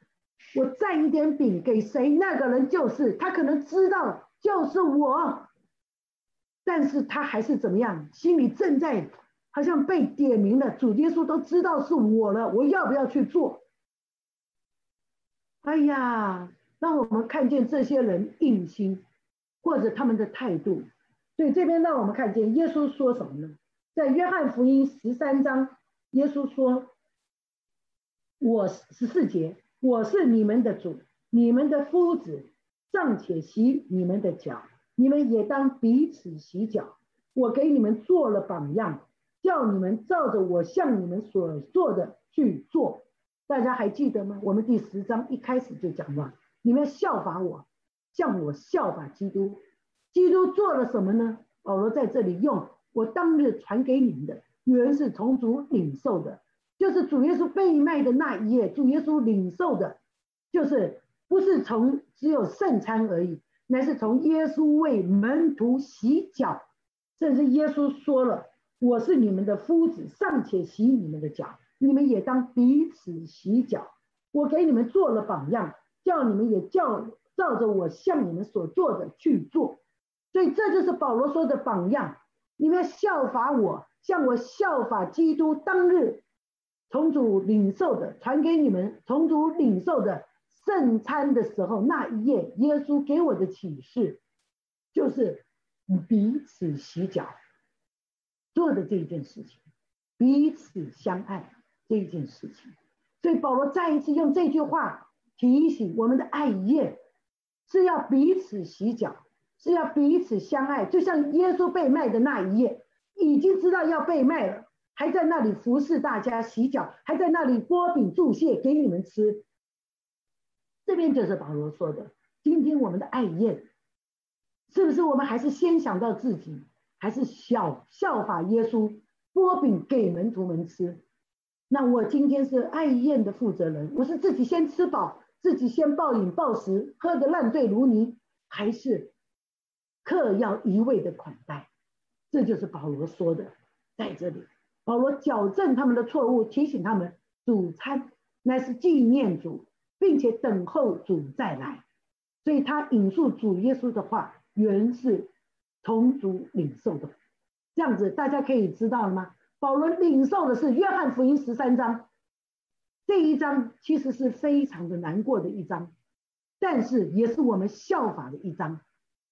Speaker 1: 我蘸一点饼给谁？那个人就是他，可能知道就是我，但是他还是怎么样？心里正在好像被点名了。主耶稣都知道是我了，我要不要去做？哎呀，让我们看见这些人硬心，或者他们的态度。所以这边让我们看见耶稣说什么呢？在约翰福音十三章，耶稣说：“我十四节，我是你们的主，你们的夫子，暂且洗你们的脚，你们也当彼此洗脚。我给你们做了榜样，叫你们照着我向你们所做的去做。大家还记得吗？我们第十章一开始就讲了，你们效法我，像我效法基督。基督做了什么呢？保罗在这里用。”我当日传给你们的，原是从主领受的，就是主耶稣被卖的那一夜，主耶稣领受的，就是不是从只有圣餐而已，乃是从耶稣为门徒洗脚，甚至耶稣说了：“我是你们的夫子，尚且洗你们的脚，你们也当彼此洗脚。我给你们做了榜样，叫你们也叫照着我向你们所做的去做。所以这就是保罗说的榜样。”你们要效法我，像我效法基督当日从主领受的，传给你们从主领受的圣餐的时候，那一夜耶稣给我的启示，就是彼此洗脚做的这一件事情，彼此相爱这一件事情。所以保罗再一次用这句话提醒我们的爱宴是要彼此洗脚。是要彼此相爱，就像耶稣被卖的那一夜，已经知道要被卖了，还在那里服侍大家洗脚，还在那里拨饼祝谢给你们吃。这边就是保罗说的，今天我们的爱宴，是不是我们还是先想到自己，还是效效法耶稣拨饼给门徒们吃？那我今天是爱宴的负责人，我是自己先吃饱，自己先暴饮暴食，喝得烂醉如泥，还是？客要一味的款待，这就是保罗说的，在这里，保罗矫正他们的错误，提醒他们主餐乃是纪念主，并且等候主再来。所以他引述主耶稣的话，原是从主领受的。这样子大家可以知道了吗？保罗领受的是约翰福音十三章，这一章其实是非常的难过的一章，但是也是我们效法的一章。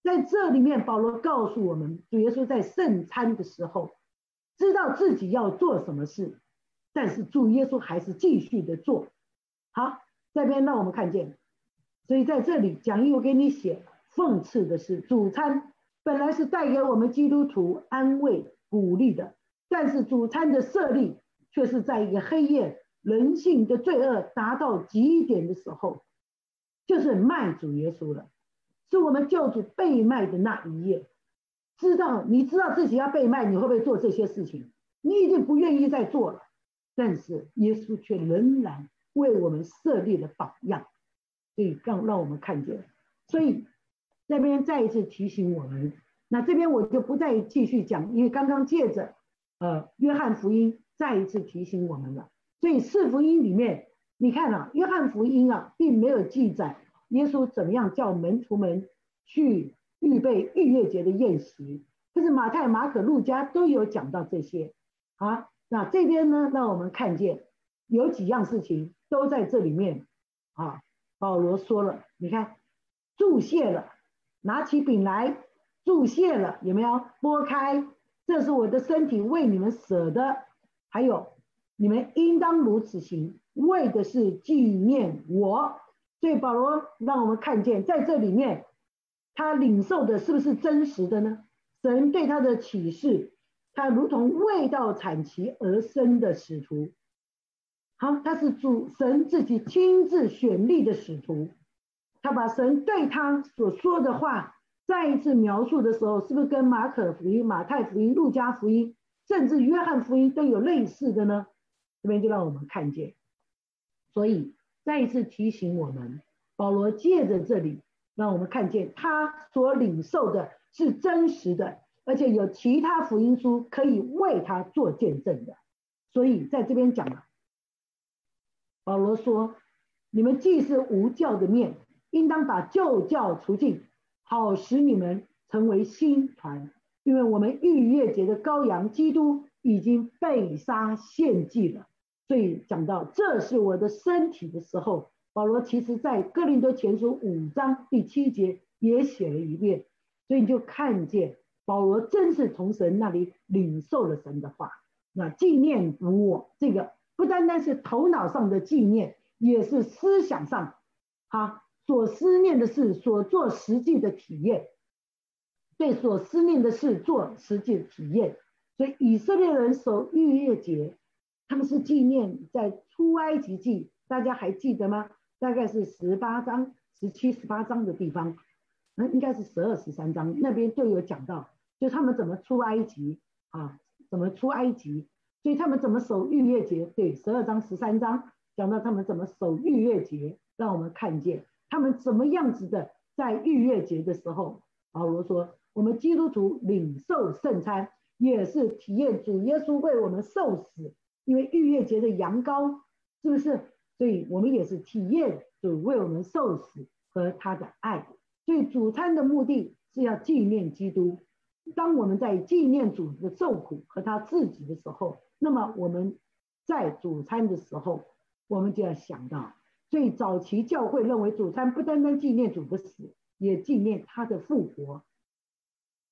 Speaker 1: 在这里面，保罗告诉我们，主耶稣在圣餐的时候，知道自己要做什么事，但是主耶稣还是继续的做。好，这边让我们看见，所以在这里讲义我给你写，讽刺的是，主餐本来是带给我们基督徒安慰鼓励的，但是主餐的设立却是在一个黑夜，人性的罪恶达到极点的时候，就是卖主耶稣了。是我们救主被卖的那一夜，知道你知道自己要被卖，你会不会做这些事情？你已经不愿意再做了，但是耶稣却仍然为我们设立了榜样，所以让让我们看见。所以这边再一次提醒我们，那这边我就不再继续讲，因为刚刚借着呃约翰福音再一次提醒我们了。所以四福音里面，你看啊，约翰福音啊，并没有记载。耶稣怎么样叫门徒们去预备逾越节的宴席？可是马太、马可、路加都有讲到这些。啊，那这边呢，让我们看见有几样事情都在这里面啊。保罗说了，你看，注谢了，拿起饼来注谢了，有没有？拨开，这是我的身体为你们舍的，还有你们应当如此行，为的是纪念我。所以保罗让我们看见，在这里面，他领受的是不是真实的呢？神对他的启示，他如同未到产期而生的使徒，好，他是主神自己亲自选立的使徒，他把神对他所说的话再一次描述的时候，是不是跟马可福音、马太福音、路加福音，甚至约翰福音都有类似的呢？这边就让我们看见，所以。再一次提醒我们，保罗借着这里，让我们看见他所领受的是真实的，而且有其他福音书可以为他做见证的。所以在这边讲了，保罗说：“你们既是无教的面，应当把旧教除尽，好使你们成为新团。因为我们逾越节的羔羊基督已经被杀献祭了。”所以讲到这是我的身体的时候，保罗其实在哥林多前书五章第七节也写了一遍，所以你就看见保罗真是从神那里领受了神的话。那纪念我这个不单单是头脑上的纪念，也是思想上，哈所思念的事，所做实际的体验，对所思念的事做实际的体验。所以以色列人守逾越节。他们是纪念在出埃及记，大家还记得吗？大概是十八章、十七、十八章的地方，那应该是十二、十三章那边就有讲到，就他们怎么出埃及啊，怎么出埃及，所以他们怎么守逾越节？对，十二章、十三章讲到他们怎么守逾越节，让我们看见他们怎么样子的在逾越节的时候。保罗说，我们基督徒领受圣餐，也是体验主耶稣为我们受死。因为逾越节的羊羔，是不是？所以我们也是体验主为我们受死和他的爱。所以主餐的目的是要纪念基督。当我们在纪念主的受苦和他自己的时候，那么我们在主餐的时候，我们就要想到，最早期教会认为主餐不单单纪念主的死，也纪念他的复活。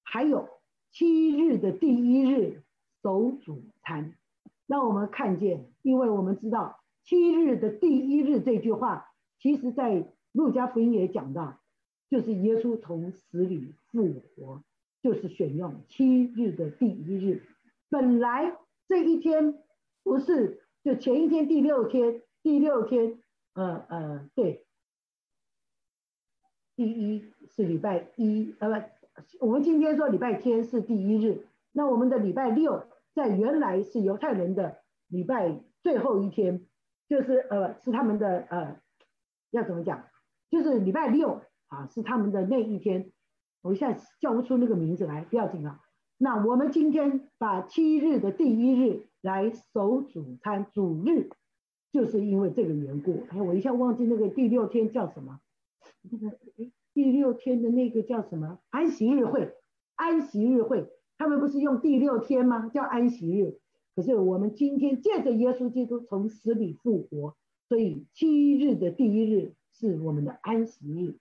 Speaker 1: 还有七日的第一日守主餐。那我们看见，因为我们知道七日的第一日这句话，其实在路加福音也讲到，就是耶稣从死里复活，就是选用七日的第一日。本来这一天不是就前一天第六天，第六天，呃呃，对，第一是礼拜一，呃不，我们今天说礼拜天是第一日，那我们的礼拜六。在原来是犹太人的礼拜最后一天，就是呃是他们的呃要怎么讲，就是礼拜六啊是他们的那一天，我一下叫不出那个名字来，不要紧啊。那我们今天把七日的第一日来守主餐主日，就是因为这个缘故。哎，我一下忘记那个第六天叫什么，那个哎第六天的那个叫什么？安息日会，安息日会。他们不是用第六天吗？叫安息日。可是我们今天借着耶稣基督从死里复活，所以七日的第一日是我们的安息日。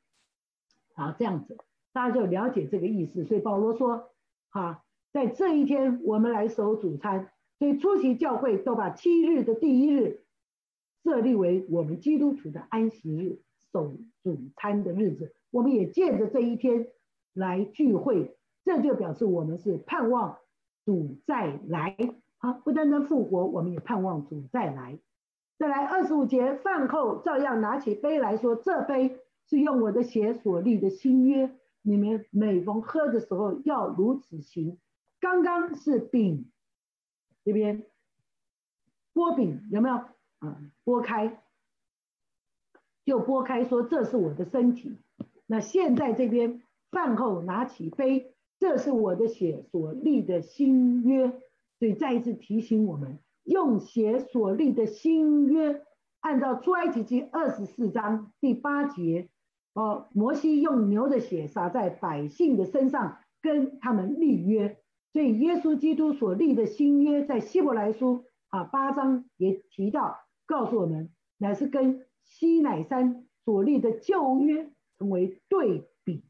Speaker 1: 好，这样子大家就了解这个意思。所以保罗说：“哈，在这一天我们来守主餐。”所以初期教会都把七日的第一日设立为我们基督徒的安息日，守主餐的日子。我们也借着这一天来聚会。这就表示我们是盼望主再来，好，不单单复活，我们也盼望主再来。再来二十五节饭后，照样拿起杯来说：“这杯是用我的血所立的新约，你们每逢喝的时候要如此行。”刚刚是饼，这边剥饼有没有？啊，剥开就剥开，说这是我的身体。那现在这边饭后拿起杯。这是我的血所立的新约，所以再一次提醒我们，用血所立的新约，按照出埃及记二十四章第八节，哦，摩西用牛的血洒在百姓的身上，跟他们立约。所以耶稣基督所立的新约，在希伯来书啊八章也提到，告诉我们，乃是跟西乃山所立的旧约成为对比。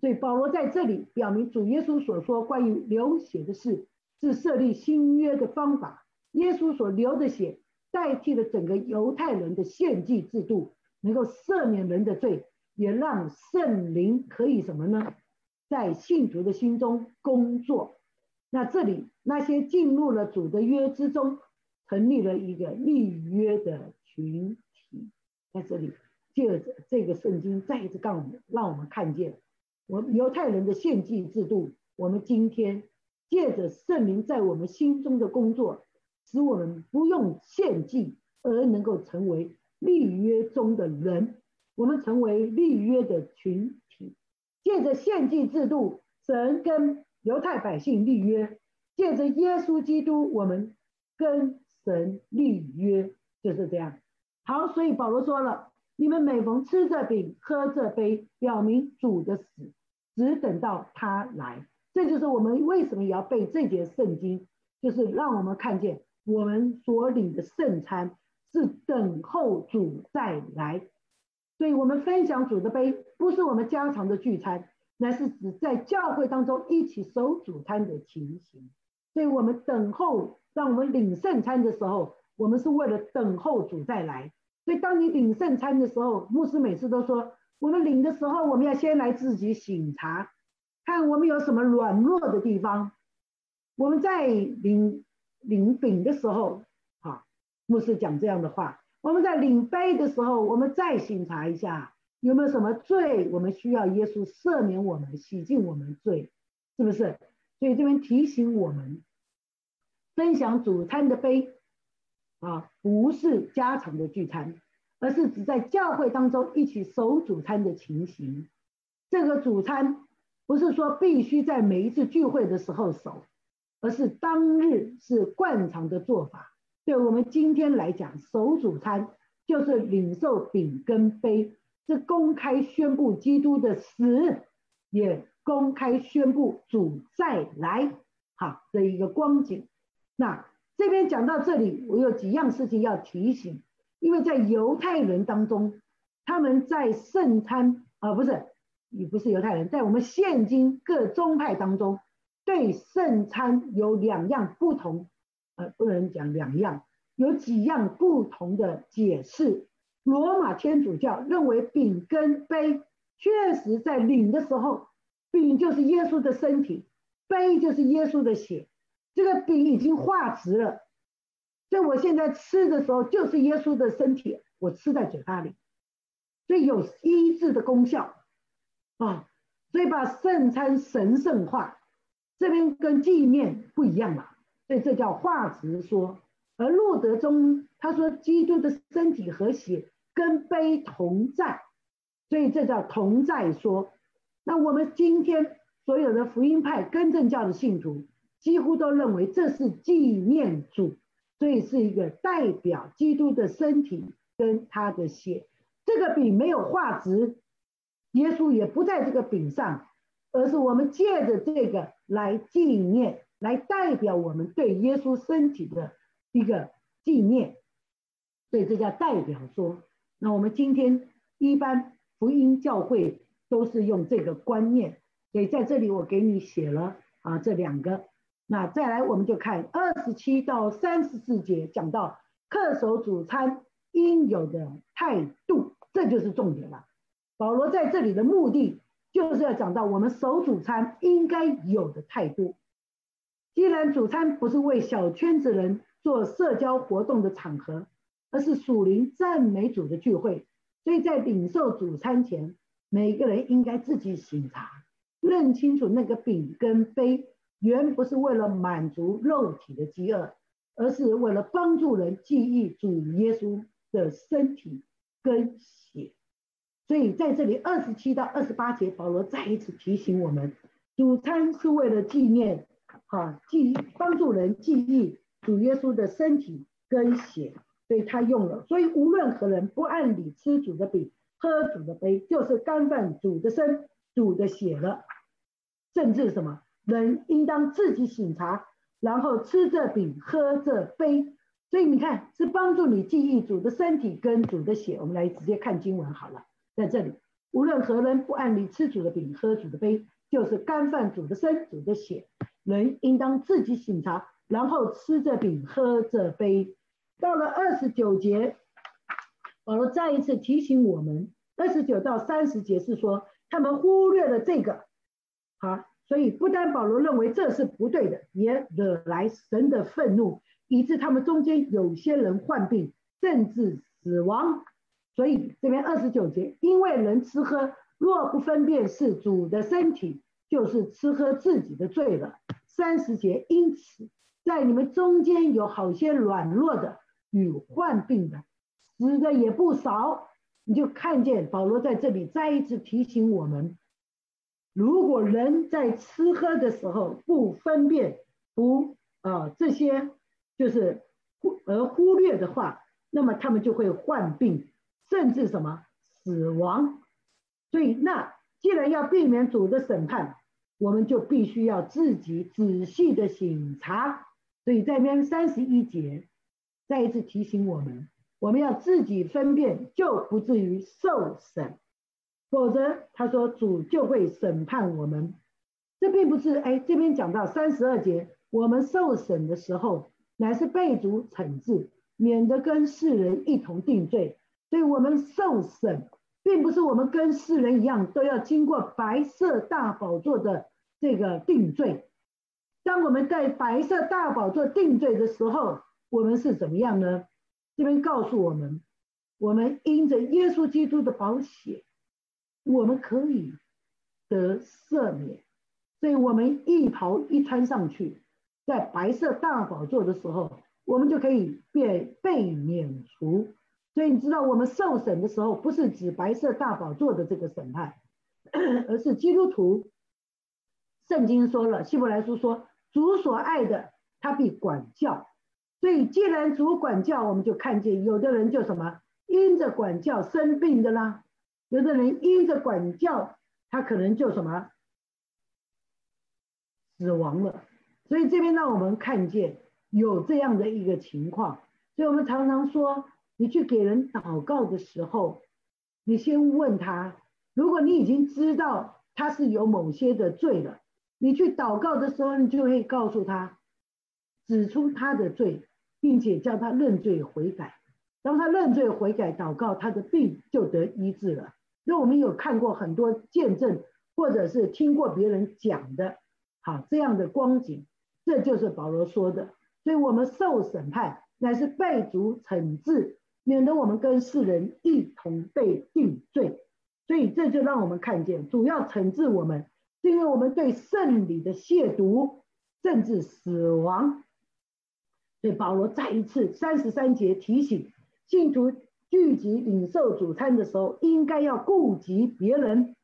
Speaker 1: 所以保罗在这里表明，主耶稣所说关于流血的事，是设立新约的方法。耶稣所流的血，代替了整个犹太人的献祭制度，能够赦免人的罪，也让圣灵可以什么呢？在信徒的心中工作。那这里那些进入了主的约之中，成立了一个立约的群体。在这里，借着这个圣经再一次告我们，让我们看见，我们犹太人的献祭制度，我们今天借着圣灵在我们心中的工作，使我们不用献祭而能够成为立约中的人，我们成为立约的群体。借着献祭制度，神跟犹太百姓立约，借着耶稣基督，我们跟神立约，就是这样。好，所以保罗说了：你们每逢吃这饼、喝这杯，表明主的死，只等到他来。这就是我们为什么也要背这节圣经，就是让我们看见我们所领的圣餐是等候主再来。所以我们分享主的杯，不是我们家常的聚餐，乃是指在教会当中一起守主餐的情形。所以我们等候，让我们领圣餐的时候，我们是为了等候主再来。所以当你领圣餐的时候，牧师每次都说，我们领的时候，我们要先来自己醒茶，看我们有什么软弱的地方。我们在领领饼的时候，啊，牧师讲这样的话。我们在领杯的时候，我们再审查一下有没有什么罪，我们需要耶稣赦免我们、洗净我们罪，是不是？所以这边提醒我们，分享主餐的杯啊，不是家常的聚餐，而是指在教会当中一起守主餐的情形。这个主餐不是说必须在每一次聚会的时候守，而是当日是惯常的做法。对我们今天来讲，守主餐就是领受饼跟杯，是公开宣布基督的死，也公开宣布主再来，哈的一个光景。那这边讲到这里，我有几样事情要提醒，因为在犹太人当中，他们在圣餐啊，不是，也不是犹太人，在我们现今各宗派当中，对圣餐有两样不同。呃，不能讲两样，有几样不同的解释。罗马天主教认为饼跟杯确实在领的时候，饼就是耶稣的身体，杯就是耶稣的血。这个饼已经化值了，所以我现在吃的时候就是耶稣的身体，我吃在嘴巴里，所以有医治的功效啊。所以把圣餐神圣化，这边跟地面不一样了。所以这叫化直说，而路德中他说基督的身体和血跟杯同在，所以这叫同在说。那我们今天所有的福音派根正教的信徒几乎都认为这是纪念主，所以是一个代表基督的身体跟他的血。这个饼没有化直，耶稣也不在这个饼上，而是我们借着这个来纪念。来代表我们对耶稣身体的一个纪念，所以这叫代表说。那我们今天一般福音教会都是用这个观念，所以在这里我给你写了啊这两个。那再来我们就看二十七到三十四节讲到恪守主餐应有的态度，这就是重点了。保罗在这里的目的就是要讲到我们守主餐应该有的态度。既然主餐不是为小圈子人做社交活动的场合，而是属灵赞美主的聚会，所以在领受主餐前，每个人应该自己醒察，认清楚那个饼跟杯原不是为了满足肉体的饥饿，而是为了帮助人记忆主耶稣的身体跟血。所以在这里二十七到二十八节，保罗再一次提醒我们，主餐是为了纪念。啊，记帮助人记忆主耶稣的身体跟血，所以他用了。所以无论何人不按理吃主的饼、喝主的杯，就是干犯主的身、主的血了。甚至什么人应当自己醒察，然后吃这饼、喝这杯，所以你看，是帮助你记忆主的身体跟主的血。我们来直接看经文好了，在这里，无论何人不按理吃主的饼、喝主的杯，就是干犯主的身、主的血。人应当自己醒察，然后吃这饼、喝这杯。到了二十九节，保罗再一次提醒我们，二十九到三十节是说他们忽略了这个，好，所以不单保罗认为这是不对的，也惹来神的愤怒。以致他们中间有些人患病，甚至死亡。所以这边二十九节，因为人吃喝若不分辨是主的身体，就是吃喝自己的罪了。三十节，因此在你们中间有好些软弱的与患病的，死的也不少。你就看见保罗在这里再一次提醒我们：如果人在吃喝的时候不分辨，不啊这些。就是忽而忽略的话，那么他们就会患病，甚至什么死亡。所以，那既然要避免主的审判，我们就必须要自己仔细的审查。所以在边三十一节再一次提醒我们，我们要自己分辨，就不至于受审。否则，他说主就会审判我们。这并不是哎，这边讲到三十二节，我们受审的时候。乃是被主惩治，免得跟世人一同定罪。所以，我们受审，并不是我们跟世人一样，都要经过白色大宝座的这个定罪。当我们在白色大宝座定罪的时候，我们是怎么样呢？这边告诉我们，我们因着耶稣基督的宝血，我们可以得赦免。所以我们一袍一穿上去。在白色大宝座的时候，我们就可以被被免除。所以你知道，我们受审的时候，不是指白色大宝座的这个审判，<coughs> 而是基督徒。圣经说了，希伯来书说，主所爱的，他必管教。所以既然主管教，我们就看见有的人就什么，因着管教生病的啦；有的人因着管教，他可能就什么死亡了。所以这边让我们看见有这样的一个情况，所以我们常常说，你去给人祷告的时候，你先问他，如果你已经知道他是有某些的罪了，你去祷告的时候，你就会告诉他，指出他的罪，并且叫他认罪悔改。当他认罪悔改祷告，他的病就得医治了。那我们有看过很多见证，或者是听过别人讲的，好这样的光景。这就是保罗说的，所以我们受审判乃是被主惩治，免得我们跟世人一同被定罪。所以这就让我们看见，主要惩治我们，是因为我们对圣礼的亵渎，甚至死亡。所以保罗再一次三十三节提醒信徒聚集领受主餐的时候，应该要顾及别人。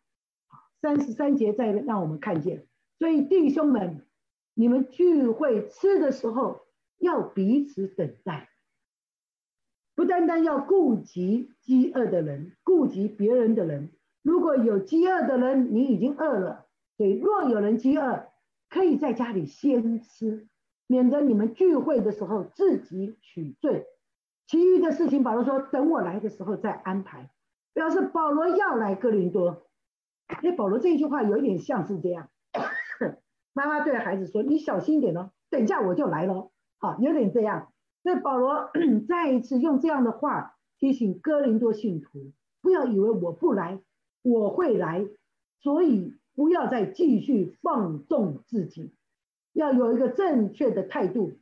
Speaker 1: 三十三节再让我们看见，所以弟兄们。你们聚会吃的时候要彼此等待，不单单要顾及饥饿的人，顾及别人的人。如果有饥饿的人，你已经饿了，所以若有人饥饿，可以在家里先吃，免得你们聚会的时候自己取罪。其余的事情，保罗说等我来的时候再安排。表示保罗要来哥林多，那保罗这一句话有一点像是这样。<coughs> 妈妈对孩子说：“你小心点哦，等一下我就来了。”好，有点这样。所以保罗 <clears throat> 再一次用这样的话提醒哥林多信徒：不要以为我不来，我会来。所以不要再继续放纵自己，要有一个正确的态度，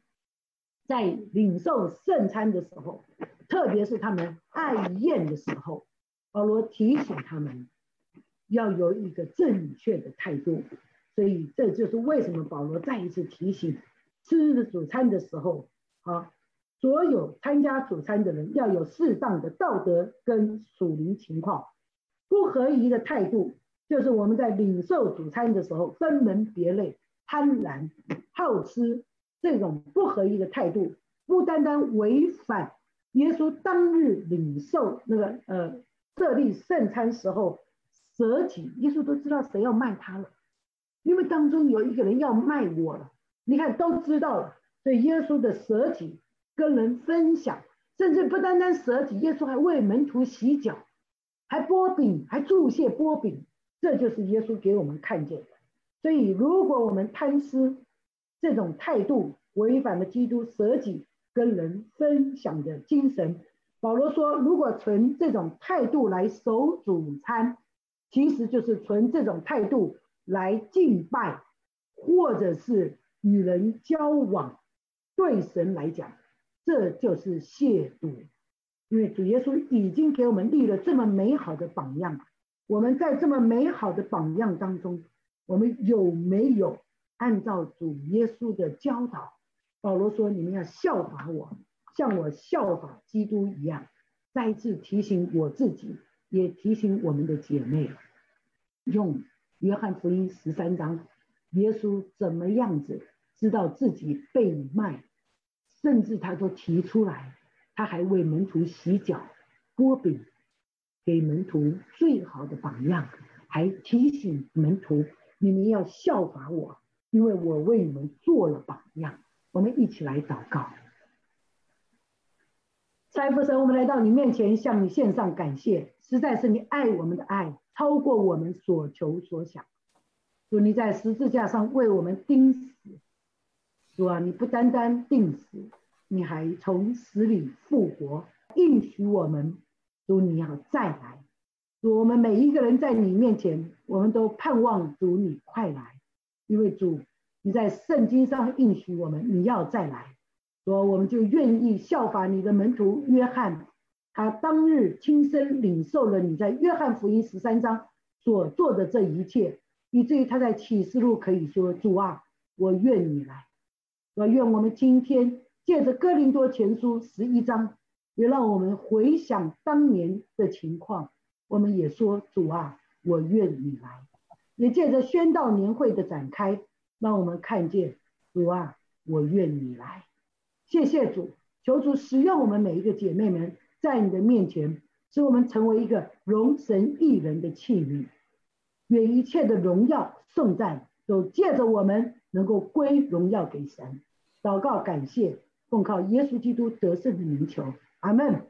Speaker 1: 在领受圣餐的时候，特别是他们爱宴的时候，保罗提醒他们要有一个正确的态度。所以这就是为什么保罗再一次提醒，吃主餐的时候，啊，所有参加主餐的人要有适当的道德跟属灵情况，不合宜的态度，就是我们在领受主餐的时候分门别类、贪婪、好吃这种不合一的态度，不单单违反耶稣当日领受那个呃设立圣餐时候舍己，耶稣都知道谁要卖他了。因为当中有一个人要卖我了，你看都知道了，所以耶稣的舍己跟人分享，甚至不单单舍己，耶稣还为门徒洗脚，还剥饼，还注谢剥饼，这就是耶稣给我们看见的。所以，如果我们贪私这种态度，违反了基督舍己跟人分享的精神。保罗说，如果存这种态度来守主餐，其实就是存这种态度来敬拜，或者是与人交往。对神来讲，这就是亵渎。因为主耶稣已经给我们立了这么美好的榜样，我们在这么美好的榜样当中，我们有没有按照主耶稣的教导？保罗说：“你们要效法我，像我效法基督一样。”再次提醒我自己，也提醒我们的姐妹，用约翰福音十三章，耶稣怎么样子知道自己被卖，甚至他都提出来，他还为门徒洗脚、剥饼，给门徒最好的榜样，还提醒门徒：你们要效法我，因为我为你们做了榜样。我们一起来祷告。财父神，我们来到你面前，向你献上感谢。实在是你爱我们的爱，超过我们所求所想。主，你在十字架上为我们钉死。主啊，你不单单钉死，你还从死里复活，应许我们。主，你要再来。主，我们每一个人在你面前，我们都盼望主你快来，因为主你在圣经上应许我们，你要再来。说，我们就愿意效法你的门徒约翰，他当日亲身领受了你在约翰福音十三章所做的这一切，以至于他在启示录可以说：“主啊，我愿你来。”我愿我们今天借着哥林多前书十一章，也让我们回想当年的情况，我们也说：“主啊，我愿你来。”也借着宣道年会的展开，让我们看见：“主啊，我愿你来。”谢谢主，求主使用我们每一个姐妹们，在你的面前，使我们成为一个荣神益人的器皿。愿一切的荣耀颂赞都借着我们，能够归荣耀给神。祷告感谢，奉靠耶稣基督得胜的名求，阿门。